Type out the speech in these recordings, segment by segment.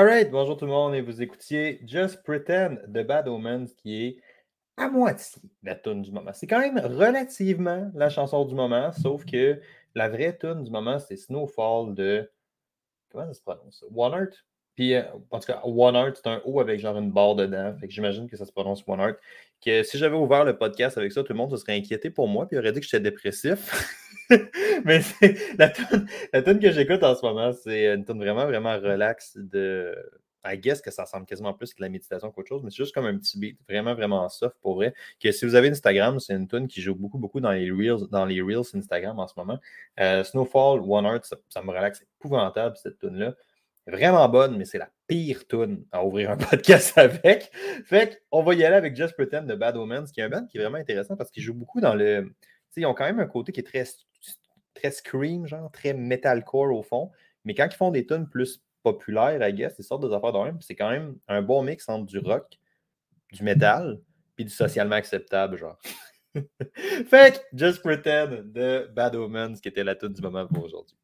Alright, bonjour tout le monde et vous écoutiez Just Pretend de Bad Omens qui est à moitié la tune du moment. C'est quand même relativement la chanson du moment, sauf que la vraie tune du moment, c'est Snowfall de. Comment ça se prononce? One Art Puis, euh, en tout cas, One Art, c'est un O avec genre une barre dedans. Fait que j'imagine que ça se prononce One Art. Que si j'avais ouvert le podcast avec ça, tout le monde se serait inquiété pour moi puis aurait dit que j'étais dépressif. Mais la tune, la que j'écoute en ce moment, c'est une tune vraiment, vraiment relax de. I guess que ça ressemble quasiment plus à de la méditation qu'autre chose, mais c'est juste comme un petit beat, vraiment, vraiment soft pour vrai. Que si vous avez Instagram, c'est une tune qui joue beaucoup, beaucoup dans les Reels, dans les Reels Instagram en ce moment. Euh, Snowfall, One Heart, ça, me relaxe épouvantable cette tune-là. Vraiment bonne, mais c'est la pire tune à ouvrir un podcast avec. Fait qu'on va y aller avec Just Pretend de Bad Omens, qui est un band qui est vraiment intéressant parce qu'il joue beaucoup dans le. ils ont quand même un côté qui est très très scream, genre, très metalcore au fond. Mais quand ils font des tunes plus populaires, I guess, ils sortent des affaires de même. C'est quand même un bon mix entre du rock, du metal, puis du socialement acceptable, genre. fait que Just Pretend de Bad Omens, qui était la tune du moment pour aujourd'hui.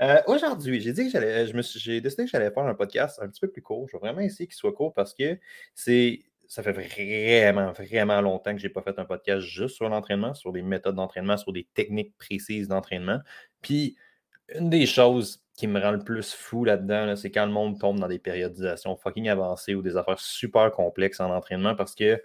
Euh, aujourd'hui, j'ai dit que j'allais, j'ai décidé que j'allais faire un podcast un petit peu plus court. Je vais vraiment essayer qu'il soit court parce que c'est ça fait vraiment, vraiment longtemps que je n'ai pas fait un podcast juste sur l'entraînement, sur des méthodes d'entraînement, sur des techniques précises d'entraînement. Puis, une des choses qui me rend le plus fou là-dedans, c'est quand le monde tombe dans des périodisations fucking avancées ou des affaires super complexes en entraînement parce que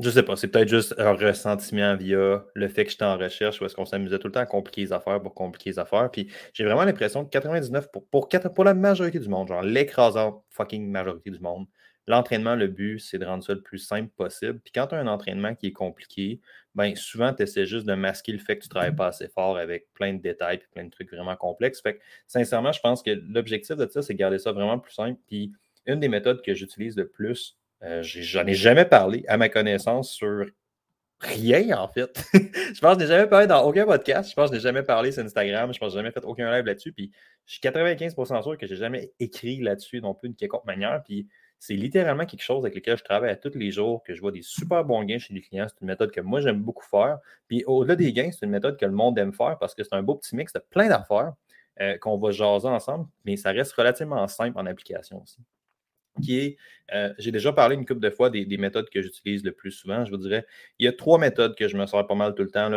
je sais pas, c'est peut-être juste un ressentiment via le fait que j'étais en recherche ou est-ce qu'on s'amusait tout le temps à compliquer les affaires pour compliquer les affaires. Puis j'ai vraiment l'impression que 99 pour, pour, la majorité du monde, genre l'écrasante fucking majorité du monde, L'entraînement, le but, c'est de rendre ça le plus simple possible. Puis quand tu as un entraînement qui est compliqué, ben souvent, tu essaies juste de masquer le fait que tu travailles pas assez fort avec plein de détails et plein de trucs vraiment complexes. Fait que, sincèrement, je pense que l'objectif de ça, c'est de garder ça vraiment plus simple. Puis une des méthodes que j'utilise le plus, euh, j'en ai jamais parlé à ma connaissance sur rien, en fait. je pense que je n'ai jamais parlé dans aucun podcast. Je pense que je n'ai jamais parlé sur Instagram. Je pense que je n'ai jamais fait aucun live là-dessus. Puis je suis 95% sûr que je n'ai jamais écrit là-dessus non plus d'une quelconque manière. Puis c'est littéralement quelque chose avec lequel je travaille à tous les jours, que je vois des super bons gains chez les clients. C'est une méthode que moi, j'aime beaucoup faire. Puis au-delà des gains, c'est une méthode que le monde aime faire parce que c'est un beau petit mix de plein d'affaires euh, qu'on va jaser ensemble, mais ça reste relativement simple en application aussi qui est, euh, j'ai déjà parlé une couple de fois des, méthodes que j'utilise le plus souvent. Je vous dirais, il y a trois méthodes que je me sers pas mal tout le temps.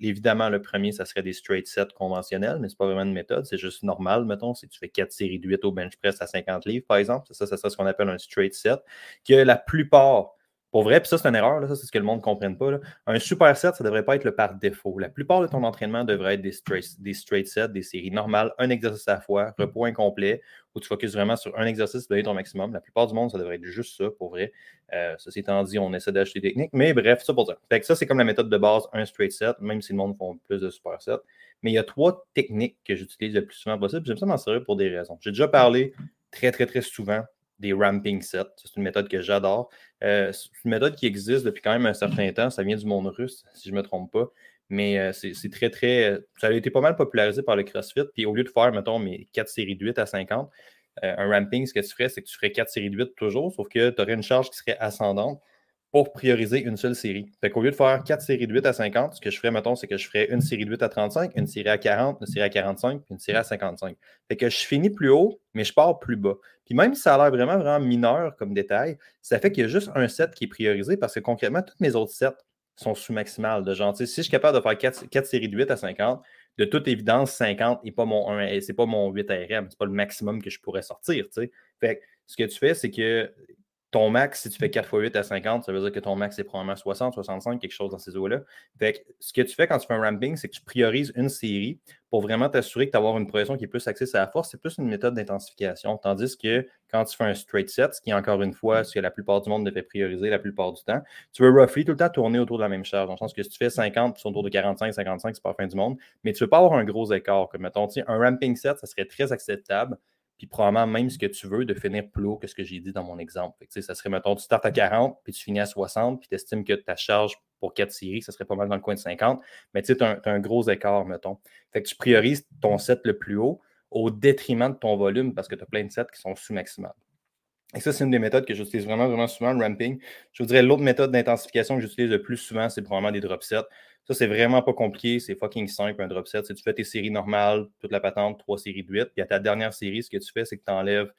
Évidemment, le premier, ça serait des straight sets conventionnels, mais ce n'est pas vraiment une méthode, c'est juste normal, mettons, si tu fais quatre séries de 8 au bench press à 50 livres, par exemple. Ça, ça serait ce qu'on appelle un straight set, que la plupart pour vrai, puis ça, c'est une erreur, ça, c'est ce que le monde ne comprenne pas. Un super set, ça ne devrait pas être le par défaut. La plupart de ton entraînement devrait être des straight, des straight sets, des séries normales, un exercice à la fois, mm. repos incomplet, où tu focuses vraiment sur un exercice pour donner ton maximum. La plupart du monde, ça devrait être juste ça, pour vrai. Euh, ceci étant dit, on essaie d'acheter des techniques, mais bref, ça pour dire. Fait que ça, c'est comme la méthode de base, un straight set, même si le monde font plus de super sets. Mais il y a trois techniques que j'utilise le plus souvent possible. J'aime ça m'en servir pour des raisons. J'ai déjà parlé très, très, très souvent des ramping sets. C'est une méthode que j'adore. Euh, c'est une méthode qui existe depuis quand même un certain temps. Ça vient du monde russe, si je ne me trompe pas. Mais euh, c'est très, très. Ça a été pas mal popularisé par le CrossFit. Puis au lieu de faire, mettons, mes 4 séries de 8 à 50, euh, un ramping, ce que tu ferais, c'est que tu ferais 4 séries de 8 toujours, sauf que tu aurais une charge qui serait ascendante pour prioriser une seule série. Fait qu'au lieu de faire 4 séries de 8 à 50, ce que je ferais, mettons, c'est que je ferais une série de 8 à 35, une série à 40, une série à 45, puis une série à 55. Fait que je finis plus haut, mais je pars plus bas. Puis même si ça a l'air vraiment, vraiment mineur comme détail, ça fait qu'il y a juste un set qui est priorisé parce que concrètement, tous mes autres sets sont sous-maximales. De genre, si je suis capable de faire 4, séries de 8 à 50, de toute évidence, 50 n'est pas mon c'est pas mon 8 RM, c'est pas le maximum que je pourrais sortir. Fait que ce que tu fais, c'est que ton max, si tu fais 4 x 8 à 50, ça veut dire que ton max, c'est probablement 60, 65, quelque chose dans ces eaux-là. Fait que ce que tu fais quand tu fais un ramping, c'est que tu priorises une série pour vraiment t'assurer que tu as une progression qui est plus axée sur la force. C'est plus une méthode d'intensification. Tandis que quand tu fais un straight set, ce qui est encore une fois ce que la plupart du monde devait prioriser la plupart du temps, tu veux roughly tout le temps tourner autour de la même charge. Dans le sens que si tu fais 50, tu autour de 45, 55, c'est pas la fin du monde. Mais tu veux pas avoir un gros écart. Comme mettons, un ramping set, ça serait très acceptable puis probablement même ce que tu veux de finir plus haut que ce que j'ai dit dans mon exemple. ça serait, mettons, tu startes à 40, puis tu finis à 60, puis tu estimes que ta charge pour 4 séries, ça serait pas mal dans le coin de 50, mais tu sais, as, un gros écart, mettons. Fait que tu priorises ton set le plus haut au détriment de ton volume parce que tu as plein de sets qui sont sous-maximales. Et ça, c'est une des méthodes que j'utilise vraiment, vraiment souvent, le ramping. Je vous dirais l'autre méthode d'intensification que j'utilise le plus souvent, c'est probablement des drop sets. Ça, c'est vraiment pas compliqué, c'est fucking simple, un drop set. Si tu fais tes séries normales, toute la patente, trois séries de 8, puis à ta dernière série, ce que tu fais, c'est que tu enlèves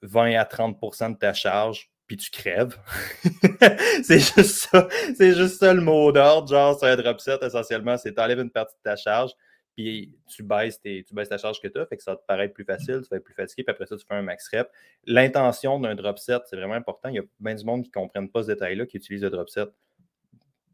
20 à 30% de ta charge, puis tu crèves. c'est juste ça. C'est juste ça le mot d'ordre. Genre, c'est un drop set, essentiellement, c'est tu enlèves une partie de ta charge, puis tu baisses, tu baisses ta charge que tu as, fait que ça te paraître plus facile, tu vas être plus fatigué, puis après ça, tu fais un max rep. L'intention d'un drop set, c'est vraiment important. Il y a bien du monde qui ne comprennent pas ce détail-là, qui utilise le drop set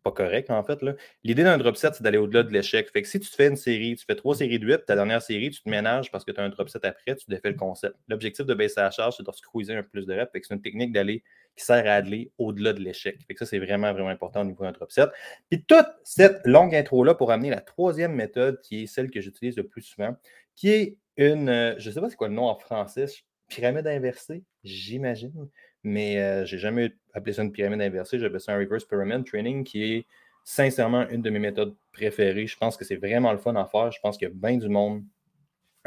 pas correct, en fait. L'idée d'un drop set, c'est d'aller au-delà de l'échec. Fait que si tu te fais une série, tu fais trois séries de 8, ta dernière série, tu te ménages parce que tu as un drop set après, tu défais le concept. L'objectif de baisser la charge, c'est de squeezer un peu plus de reps. c'est une technique d'aller qui sert à aller au-delà de l'échec. Fait que ça, c'est vraiment, vraiment important au niveau d'un drop set. Puis toute cette longue intro-là pour amener la troisième méthode, qui est celle que j'utilise le plus souvent, qui est une, euh, je ne sais pas c'est quoi le nom en français, pyramide inversée, j'imagine mais euh, je n'ai jamais appelé ça une pyramide inversée. J'appelle ça un reverse pyramid training qui est sincèrement une de mes méthodes préférées. Je pense que c'est vraiment le fun à faire. Je pense qu'il y a bien du monde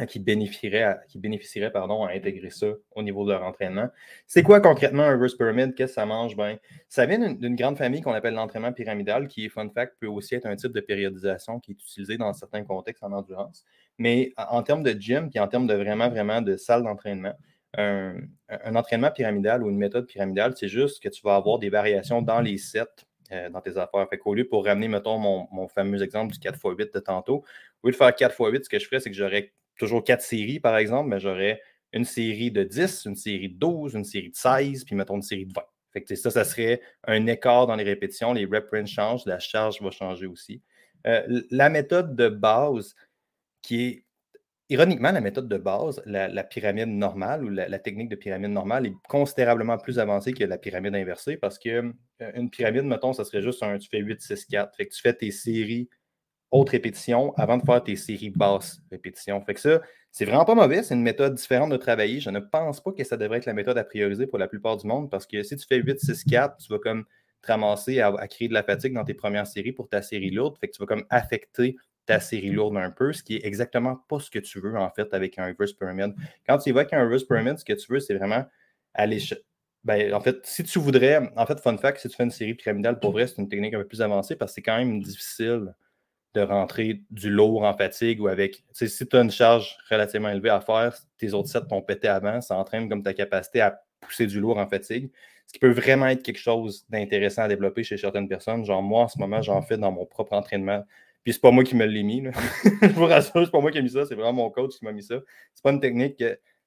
qui bénéficierait, à, qui bénéficierait pardon, à intégrer ça au niveau de leur entraînement. C'est quoi concrètement un reverse pyramid? Qu'est-ce que ça mange? Ben, ça vient d'une grande famille qu'on appelle l'entraînement pyramidal, qui, fun fact, peut aussi être un type de périodisation qui est utilisé dans certains contextes en endurance. Mais en termes de gym, puis en termes de vraiment, vraiment de salle d'entraînement, un, entraînement pyramidal ou une méthode pyramidale, c'est juste que tu vas avoir des variations dans les sets euh, dans tes affaires. Fait qu'au lieu pour ramener, mettons, mon, fameux exemple du 4x8 de tantôt, au lieu de faire 4x8, ce que je ferais, c'est que j'aurais toujours quatre séries, par exemple, mais j'aurais une série de 10, une série de 12, une série de 16, puis mettons une série de 20. Fait ça, ça serait un écart dans les répétitions. Les rep changent, la charge va changer aussi. Euh, la méthode de base qui est Ironiquement, la méthode de base, la, pyramide normale ou la, technique de pyramide normale est considérablement plus avancée que la pyramide inversée parce qu'une euh, pyramide, mettons, ça serait juste un tu fais 8, 6, 4. Fait que tu fais tes séries hautes répétitions avant de faire tes séries basses répétitions. Fait que ça, c'est vraiment pas mauvais. C'est une méthode différente de travailler. Je ne pense pas que ça devrait être la méthode à prioriser pour la plupart du monde parce que si tu fais 8, 6, 4, tu vas comme te ramasser à, à créer de la fatigue dans tes premières séries pour ta série lourde. Fait que tu vas comme affecter ta série lourde un peu, ce qui est exactement pas ce que tu veux en fait avec un reverse pyramid. Quand tu avec un reverse pyramid, ce que tu veux, c'est vraiment aller. Ben, en fait, si tu voudrais, en fait, fun fact, si tu fais une série pyramidale, pour vrai, c'est une technique un peu plus avancée parce que c'est quand même difficile de rentrer du lourd en fatigue ou avec. Si tu as une charge relativement élevée à faire, tes autres sets t'ont pété avant, ça entraîne comme ta capacité à pousser du lourd en fatigue. Ce qui peut vraiment être quelque chose d'intéressant à développer chez certaines personnes. Genre, moi, en ce moment, j'en fais dans mon propre entraînement puis c'est pas moi qui me l'ai mis. je vous rassure, c'est pas moi qui ai mis ça, c'est vraiment mon coach qui m'a mis ça. C'est pas une technique.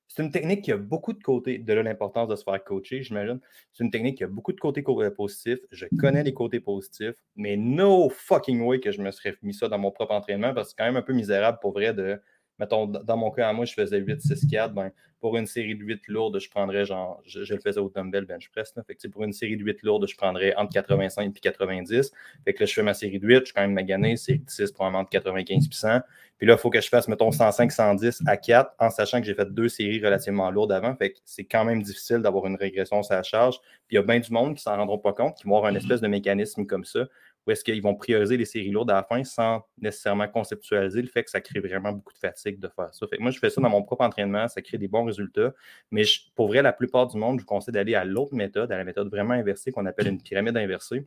C'est une technique qui a beaucoup de côtés, de là l'importance de se faire coacher, j'imagine. C'est une technique qui a beaucoup de côtés euh, positifs. Je connais les côtés positifs, mais no fucking way que je me serais mis ça dans mon propre entraînement parce que c'est quand même un peu misérable pour vrai de mettons, dans mon cas, moi, je faisais 8, 6, 4. Ben, pour une série de 8 lourdes, je prendrais genre, je, le faisais au dumbbell bench press. Là, fait que, pour une série de 8 lourdes, je prendrais entre 85 et 90. Fait que là, je fais ma série de 8, je suis quand même magané, série de 6, probablement entre 95 et 100. Puis là, il faut que je fasse, mettons, 105, 110 à 4, en sachant que j'ai fait deux séries relativement lourdes avant. Fait que c'est quand même difficile d'avoir une régression sur la charge. Puis il y a bien du monde qui s'en rendront pas compte, qui vont avoir un espèce de mécanisme comme ça, ou est-ce qu'ils vont prioriser les séries lourdes à la fin sans nécessairement conceptualiser le fait que ça crée vraiment beaucoup de fatigue de faire ça. Moi, je fais ça dans mon propre entraînement, ça crée des bons résultats. Mais pour vrai, la plupart du monde, je vous conseille d'aller à l'autre méthode, à la méthode vraiment inversée qu'on appelle une pyramide inversée.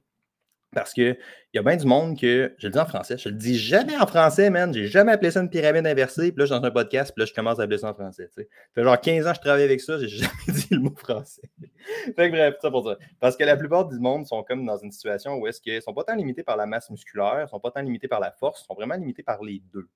Parce qu'il y a bien du monde que, je le dis en français, je le dis jamais en français, man. J'ai jamais appelé ça une pyramide inversée. Puis là, je suis dans un podcast, puis là, je commence à appeler ça en français. Ça fait genre 15 ans que je travaille avec ça, j'ai jamais dit le mot français. fait que bref, ça pour ça. Parce que la plupart du monde sont comme dans une situation où est-ce qu'ils sont pas tant limités par la masse musculaire, ils sont pas tant limités par la force, ils sont vraiment limités par les deux.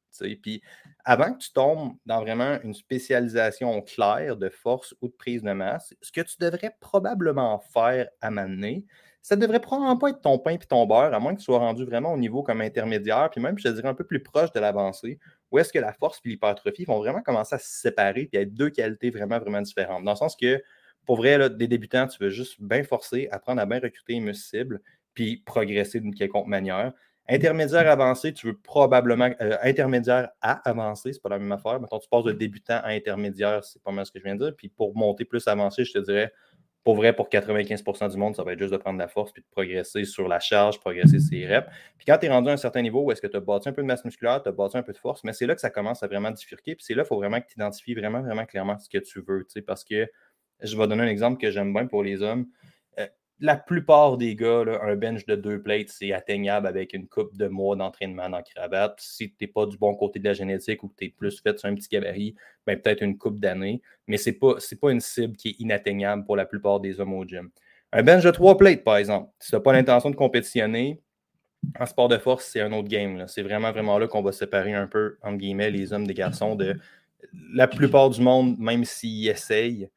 Puis avant que tu tombes dans vraiment une spécialisation claire de force ou de prise de masse, ce que tu devrais probablement faire à m'amener, ça devrait probablement pas être ton pain et ton beurre, à moins que tu sois rendu vraiment au niveau comme intermédiaire, puis même, je te dirais, un peu plus proche de l'avancée, où est-ce que la force et l'hypertrophie vont vraiment commencer à se séparer et être deux qualités vraiment, vraiment différentes. Dans le sens que, pour vrai, des débutants, tu veux juste bien forcer, apprendre à bien recruter une cible, puis progresser d'une quelconque manière. Intermédiaire avancé, tu veux probablement. Euh, intermédiaire à avancé, c'est pas la même affaire. Maintenant, tu passes de débutant à intermédiaire, c'est pas mal ce que je viens de dire. Puis pour monter plus avancé, je te dirais, pour vrai, pour 95% du monde, ça va être juste de prendre de la force puis de progresser sur la charge, progresser ses reps. Puis quand tu es rendu à un certain niveau où est-ce que tu as bâti un peu de masse musculaire, tu as bâti un peu de force, mais c'est là que ça commence à vraiment diffurquer. Puis c'est là qu'il faut vraiment que tu identifies vraiment, vraiment clairement ce que tu veux. Parce que Je vais donner un exemple que j'aime bien pour les hommes. La plupart des gars, un bench de deux plates, c'est atteignable avec une coupe de mois d'entraînement dans cravate. Si tu n'es pas du bon côté de la génétique ou que tu es plus fait sur un petit gabarit, ben peut-être une coupe d'années. Mais ce n'est pas, pas une cible qui est inatteignable pour la plupart des hommes au gym. Un bench de trois plates, par exemple, si tu n'as pas l'intention de compétitionner, en sport de force, c'est un autre game. C'est vraiment, vraiment là qu'on va séparer un peu, entre guillemets, les hommes des garçons de la plupart du monde, même s'ils essayent,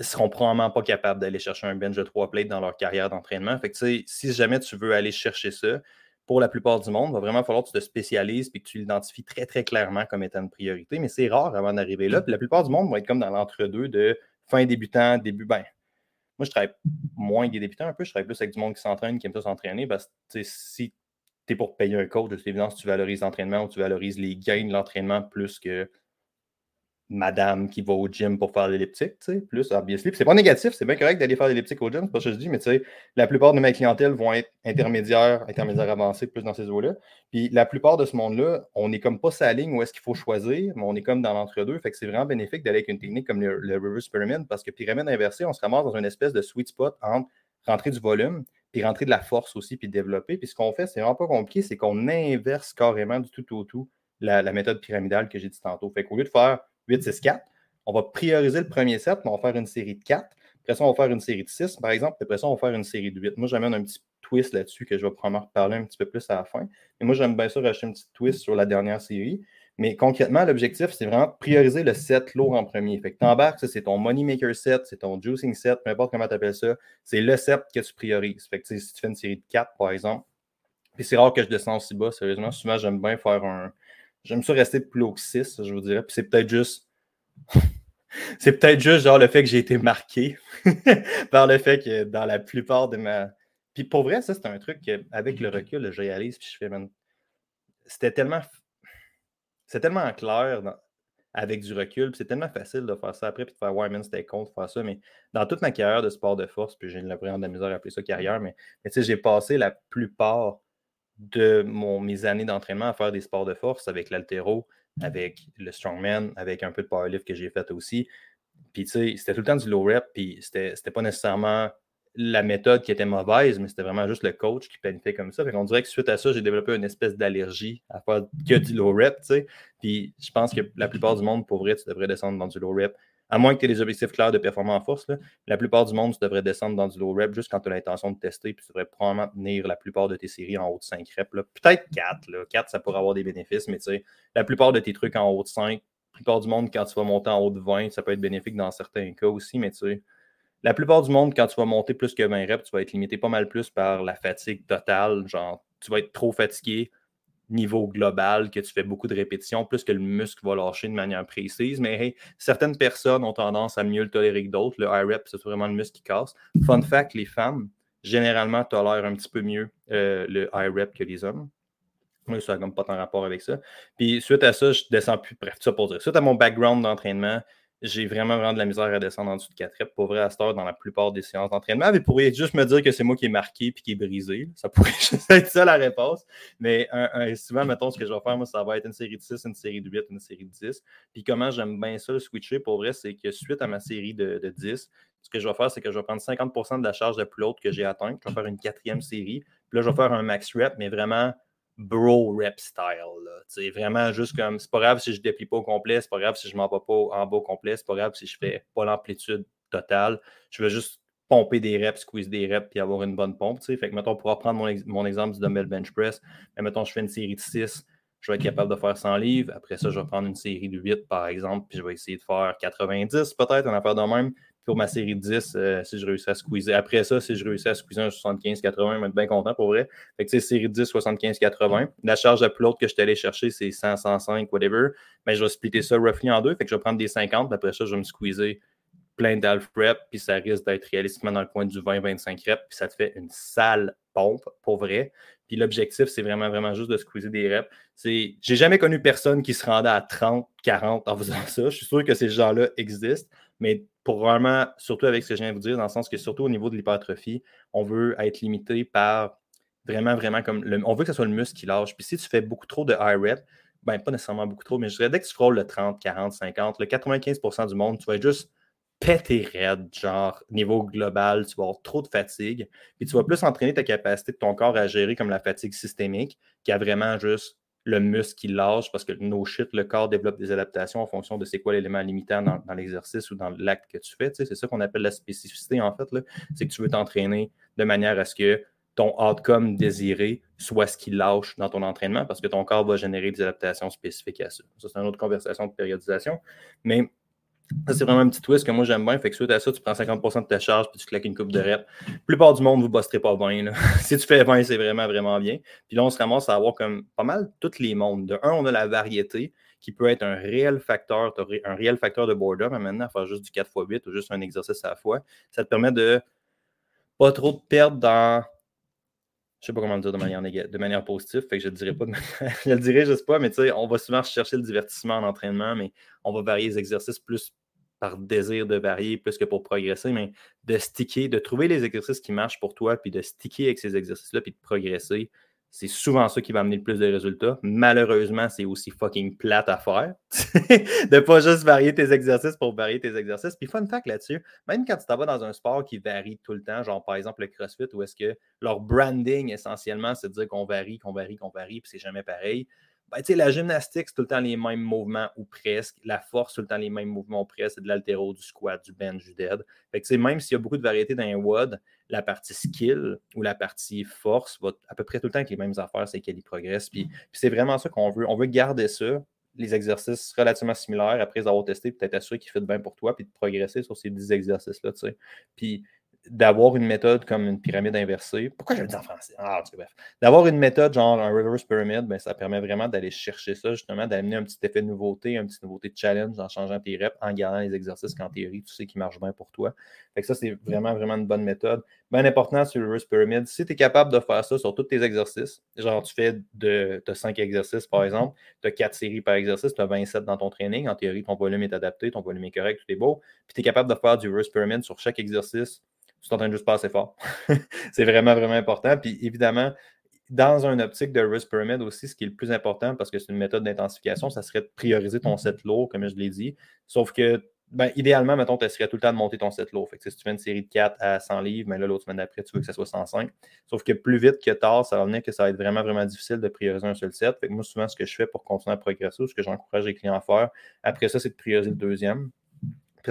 seront probablement pas capables d'aller chercher un bench de trois plates dans leur carrière d'entraînement. Fait que, si jamais tu veux aller chercher ça, pour la plupart du monde, il va vraiment falloir que tu te spécialises et que tu l'identifies très, très clairement comme étant une priorité. Mais c'est rare avant d'arriver là. Puis la plupart du monde vont être comme dans l'entre-deux de fin débutant, début. Ben, moi, je travaille moins des débutants un peu. Je travaille plus avec du monde qui s'entraîne, qui aime ça s'entraîner. Parce que si tu es pour payer un coach, de toute évidence, tu valorises l'entraînement ou tu valorises les gains de l'entraînement plus que madame qui va au gym pour faire l'elliptique, tu sais, plus obviously. c'est pas négatif, c'est bien correct d'aller faire l'elliptique au gym, c'est pas ce que je dis, mais la plupart de ma clientèle vont être intermédiaires, intermédiaires avancés, plus dans ces eaux-là. Puis la plupart de ce monde-là, on est comme pas sa ligne où est-ce qu'il faut choisir, mais on est comme dans l'entre-deux. Fait que c'est vraiment bénéfique d'aller avec une technique comme le, reverse pyramid, parce que pyramide inversée, on se ramasse dans une espèce de sweet spot entre rentrer du volume, puis rentrer de la force aussi, puis développer. Puis ce qu'on fait, c'est vraiment pas compliqué, c'est qu'on inverse carrément du tout au tout la, la méthode pyramidale que j'ai dit tantôt. Fait qu'au lieu de faire 8, 6, 4. On va prioriser le premier set, on va faire une série de 4. Après ça, on va faire une série de 6, par exemple. Après ça, on va faire une série de 8. Moi, j'amène un petit twist là-dessus que je vais probablement reparler un petit peu plus à la fin. Et moi, j'aime bien ça rajouter un petit twist sur la dernière série. Mais concrètement, l'objectif, c'est vraiment de prioriser le set lourd en premier. Fait que t'embarques, ça, c'est ton money maker set, c'est ton juicing set, peu importe comment tu appelles ça. C'est le set que tu priorises. Fait que si tu fais une série de 4, par exemple, puis c'est rare que je descends aussi bas, sérieusement. Souvent, j'aime bien faire un. J'aime ça rester plus haut que 6, je vous dirais. Puis c'est peut-être juste c'est peut-être juste genre le fait que j'ai été marqué par le fait que dans la plupart de ma. Puis pour vrai, ça, c'est un truc qu'avec le recul, je réalise, puis je fais, c'était tellement. C'est tellement clair avec du recul, puis c'est tellement facile de faire ça après, puis de faire, ouais, man, c'était con de faire ça, mais dans toute ma carrière de sport de force, puis j'ai l'impression de la à appeler ça carrière, mais, mais tu sais, j'ai passé la plupart de mon, mes années d'entraînement à faire des sports de force avec l'altéro, avec le strongman, avec un peu de powerlift que j'ai fait aussi. Puis, tu sais, c'était tout le temps du low rep, puis c'était pas nécessairement la méthode qui était mauvaise, mais c'était vraiment juste le coach qui planifiait comme ça. Fait qu'on dirait que suite à ça, j'ai développé une espèce d'allergie à faire que du low rep, tu sais. Puis je pense que la plupart du monde, pour vrai, tu devrais descendre dans du low rep à moins que tu aies des objectifs clairs de performance en force, la plupart du monde, tu devrais descendre dans du low rep juste quand tu as l'intention de tester, puis tu devrais probablement tenir la plupart de tes séries en haut de 5 reps. Peut-être 4. Là. 4, ça pourrait avoir des bénéfices, mais tu sais, la plupart de tes trucs en haut de 5, la plupart du monde, quand tu vas monter en haut de 20, ça peut être bénéfique dans certains cas aussi, mais tu sais, la plupart du monde, quand tu vas monter plus que 20 reps, tu vas être limité pas mal plus par la fatigue totale. Genre, tu vas être trop fatigué, niveau global, que tu fais beaucoup de répétitions, plus que le muscle va lâcher de manière précise. Mais certaines personnes ont tendance à mieux le tolérer que d'autres. Le high rep, c'est vraiment le muscle qui casse. Fun fact, les femmes, généralement, tolèrent un petit peu mieux euh, le high rep que les hommes. Moi, ça n'a pas tant rapport avec ça. Puis suite à ça, je descends plus. Bref, ça pour dire. Suite à mon background d'entraînement, j'ai vraiment, vraiment de la misère à descendre en dessous de 4 reps. Pour vrai, à cette heure, dans la plupart des séances d'entraînement, vous pourriez juste me dire que c'est moi qui est marqué puis qui est brisé. Ça pourrait juste être ça la réponse. Mais souvent, mettons, ce que je vais faire, moi, ça va être une série de 6, une série de 8, une série de 10. Puis comment j'aime bien ça le switcher, pour vrai, c'est que suite à ma série de, de 10, ce que je vais faire, c'est que je vais prendre 50% de la charge de plus haute que j'ai atteinte. Je vais faire une quatrième série. Puis là, je vais faire un max rep, mais vraiment bro rep style. C'est vraiment juste comme c'est pas grave si je déplie pas au complet, c'est pas grave si je m'en vais pas en bas au complet, c'est pas grave si je fais pas l'amplitude totale. Je veux juste pomper des reps, squeeze des reps puis avoir une bonne pompe. Fait que mettons, on pourra prendre mon, exemple du dumbbell bench press. Mais mettons, je fais une série de 6, je vais être capable de faire 100 livres. Après ça, je vais prendre une série de 8, par exemple, puis je vais essayer de faire 90 peut-être, en affaire de même pour ma série de 10, euh, si je réussis à squeezer. Après ça, si je réussis à squeezer un 75-80, je vais être bien content pour vrai. Fait que, sais, série de 10, 75-80. La charge la plus lourde que je suis allé chercher, c'est 100, 105, whatever. Mais je vais splitter ça roughly en deux. Fait que je vais prendre des 50, puis après ça, je vais me squeezer plein d'alf prep, puis ça risque d'être réalistiquement dans le coin du 20-25 reps, puis ça te fait une sale pompe, pour vrai. Puis l'objectif, c'est vraiment, vraiment juste de squeezer des reps. J'ai jamais connu personne qui se rendait à 30, 40 en faisant ça. Je suis sûr que ces gens-là existent, mais pour vraiment, surtout avec ce que je viens de vous dire, dans le sens que surtout au niveau de l'hypertrophie, on veut être limité par vraiment, vraiment comme. On veut que ce soit le muscle qui lâche. Puis si tu fais beaucoup trop de high rep, ben pas nécessairement beaucoup trop, mais je dirais dès que tu frôles le 30, 40, 50, le 95% du monde, tu vas juste péter raide, genre niveau global, tu vas avoir trop de fatigue, puis tu vas plus entraîner ta capacité de ton corps à gérer comme la fatigue systémique, qui a vraiment juste le muscle qui lâche parce que no shit, le corps développe des adaptations en fonction de c'est quoi l'élément limitant dans, l'exercice ou dans l'acte que tu fais. c'est ça qu'on appelle la spécificité en fait. C'est que tu veux t'entraîner de manière à ce que ton outcome désiré soit ce qui lâche dans ton entraînement parce que ton corps va générer des adaptations spécifiques à ça. Ça, c'est une autre conversation de périodisation. Mais ça, c'est vraiment un petit twist que moi j'aime bien. Fait que suite à ça, tu prends 50% de ta charge puis tu claques une coupe de reps. La plupart du monde, vous ne bosserez pas bien. si tu fais 20, c'est vraiment, vraiment bien. Puis là, on se ramasse à avoir comme pas mal tous les mondes. De un, on a la variété qui peut être un réel facteur, un réel facteur de boredom. Mais maintenant, à faire juste du 4x8 ou juste un exercice à la fois, ça te permet de pas trop te perdre dans je sais pas comment le dire de manière, de manière positive, fait que je le dirais pas je le dirais, je sais pas, mais tu sais, on va souvent chercher le divertissement en entraînement, mais on va varier les exercices plus par désir de varier plus que pour progresser, mais de sticker, de trouver les exercices qui marchent pour toi, puis de sticker avec ces exercices-là, puis de progresser, c'est souvent ça qui va amener le plus de résultats. Malheureusement, c'est aussi fucking plate à faire. de pas juste varier tes exercices pour varier tes exercices. Puis fun fact là-dessus, même quand tu t'en vas dans un sport qui varie tout le temps, genre par exemple le CrossFit, où est-ce que leur branding essentiellement, c'est de dire qu'on varie, qu'on varie, qu'on varie, puis c'est jamais pareil. Ben, la gymnastique, c'est tout le temps les mêmes mouvements ou presque. La force, c'est tout le temps les mêmes mouvements ou presque. C'est de l'altéro, du squat, du bench, du dead. Fait que, même s'il y a beaucoup de variétés dans un WOD, la partie skill ou la partie force va à peu près tout le temps avec les mêmes affaires, c'est qu'elle y progresse. Puis, c'est vraiment ça qu'on veut. On veut garder ça, les exercices relativement similaires après avoir testés, peut-être assurer qu'ils fait bien pour toi, puis de progresser sur ces 10 exercices-là. Puis d'avoir une méthode comme une pyramide inversée. Pourquoi je le dis en français? Ah, bref. D'avoir une méthode genre un reverse pyramid, ben, ça permet vraiment d'aller chercher ça, justement, d'amener un petit effet de nouveauté, un petit nouveauté de challenge en changeant tes reps, en gardant les exercices qu'en théorie, tu sais qui marchent bien pour toi. Fait que ça, c'est vraiment, vraiment une bonne méthode. Bien important sur le reverse pyramid, si tu es capable de faire ça sur tous tes exercices, genre tu fais de, as 5 exercices par exemple, tu as 4 séries par exercice, tu as 27 dans ton training, en théorie, ton volume est adapté, ton volume est correct, tout est beau, puis tu es capable de faire du reverse pyramid sur chaque exercice tu t'entraînes juste pas assez fort. c'est vraiment, vraiment important. Puis évidemment, dans un optique de risk pyramid aussi, ce qui est le plus important, parce que c'est une méthode d'intensification, ça serait de prioriser ton set lourd, comme je l'ai dit. Sauf que, ben, idéalement, mettons, tu serait tout le temps de monter ton set lourd. Fait que, si tu fais une série de 4 à 100 livres, mais là, l'autre semaine d'après, tu veux que ça soit 105. Sauf que plus vite que tard, ça va venir que ça va être vraiment, vraiment difficile de prioriser un seul set. Fait que moi, souvent, ce que je fais pour continuer à progresser, ou ce que j'encourage les clients à faire, après ça, c'est de prioriser le deuxième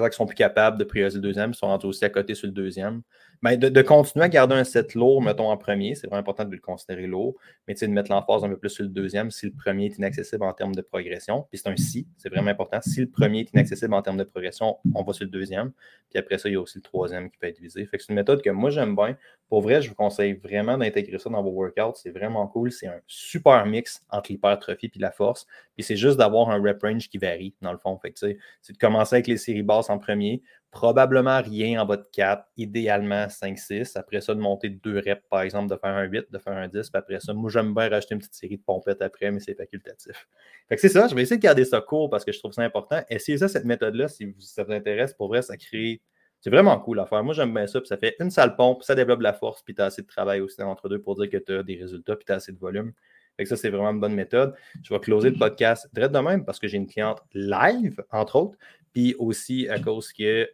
qu'ils sont plus capables de prioriser le deuxième, ils sont rendus aussi à côté sur le deuxième. Mais de, continuer à garder un set lourd, mettons, en premier, c'est vraiment important de le considérer lourd, mais de mettre l'emphase un peu plus sur le deuxième si le premier est inaccessible en termes de progression. Puis c'est un si, c'est vraiment important. Si le premier est inaccessible en termes de progression, on va sur le deuxième. Puis après ça, il y a aussi le troisième qui peut être visé. Fait c'est une méthode que moi j'aime bien. Pour vrai, je vous conseille vraiment d'intégrer ça dans vos workouts. C'est vraiment cool. C'est un super mix entre l'hypertrophie et la force. Puis c'est juste d'avoir un rep range qui varie, dans le fond. Fait c'est de commencer avec les séries basses en premier, probablement rien en de 4, idéalement 5-6. Après ça, de monter de 2 reps, par exemple, de faire un 8, de faire un 10. Puis après ça, moi, j'aime bien rajouter une petite série de pompettes après, mais c'est facultatif. Fait que c'est ça, je vais essayer de garder ça court parce que je trouve ça important. Essayez ça, cette méthode-là, si ça vous intéresse. Pour vrai, ça crée. C'est vraiment cool à faire. Moi, j'aime bien ça. Puis ça fait une sale pompe, ça développe la force, puis tu as assez de travail aussi entre deux pour dire que tu as des résultats, puis tu as assez de volume. Fait que ça, c'est vraiment une bonne méthode. Je vais closer le podcast direct de même parce que j'ai une cliente live, entre autres, puis aussi à cause que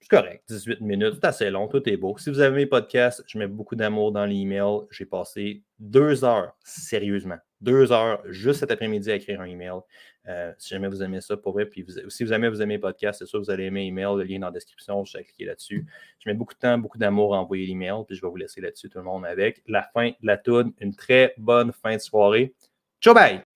c'est correct, 18 minutes, c'est assez long, tout est beau. Si vous avez mes podcasts, je mets beaucoup d'amour dans l'email. J'ai passé deux heures, sérieusement, deux heures juste cet après-midi à écrire un email. Euh, si jamais vous aimez ça, pour vrai, puis si vous aimez vous aimez les podcasts, c'est sûr que vous allez aimer l'email, le lien dans la description, je vais cliquer là-dessus. Je mets beaucoup de temps, beaucoup d'amour à envoyer l'email, puis je vais vous laisser là-dessus tout le monde avec la fin de la toune. Une très bonne fin de soirée. Ciao, bye!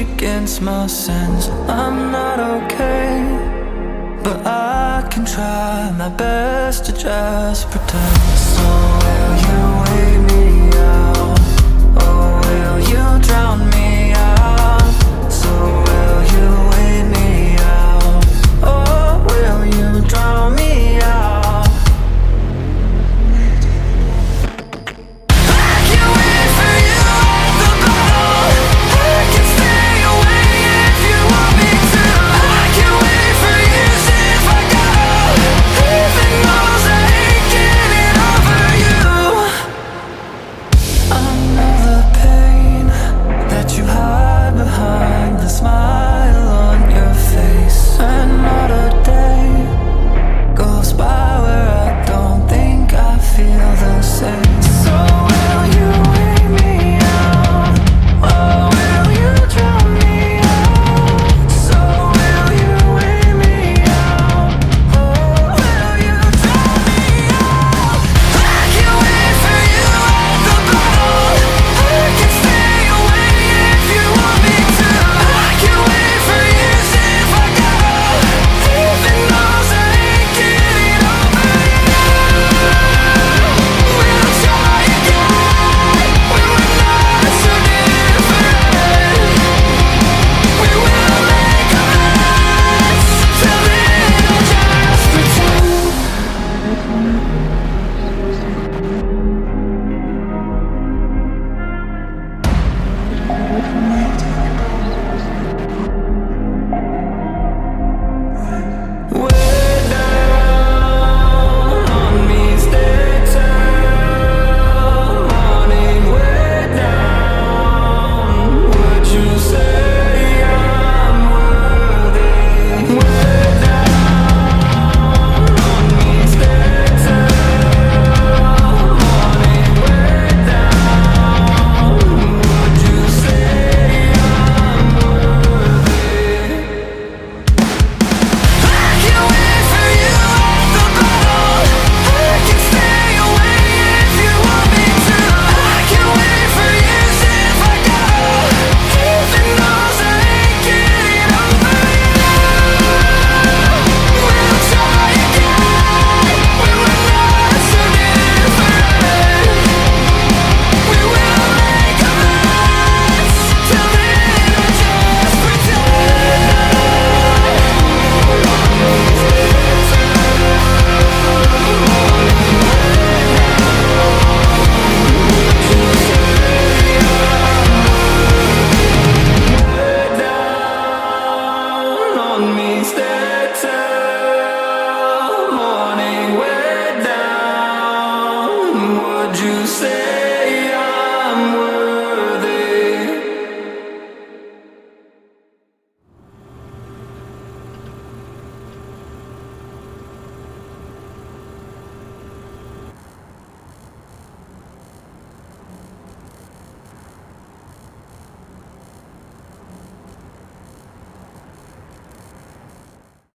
Against my sense. I'm not okay But I can try my best to just pretend. So will you wait me out? Or will you drown me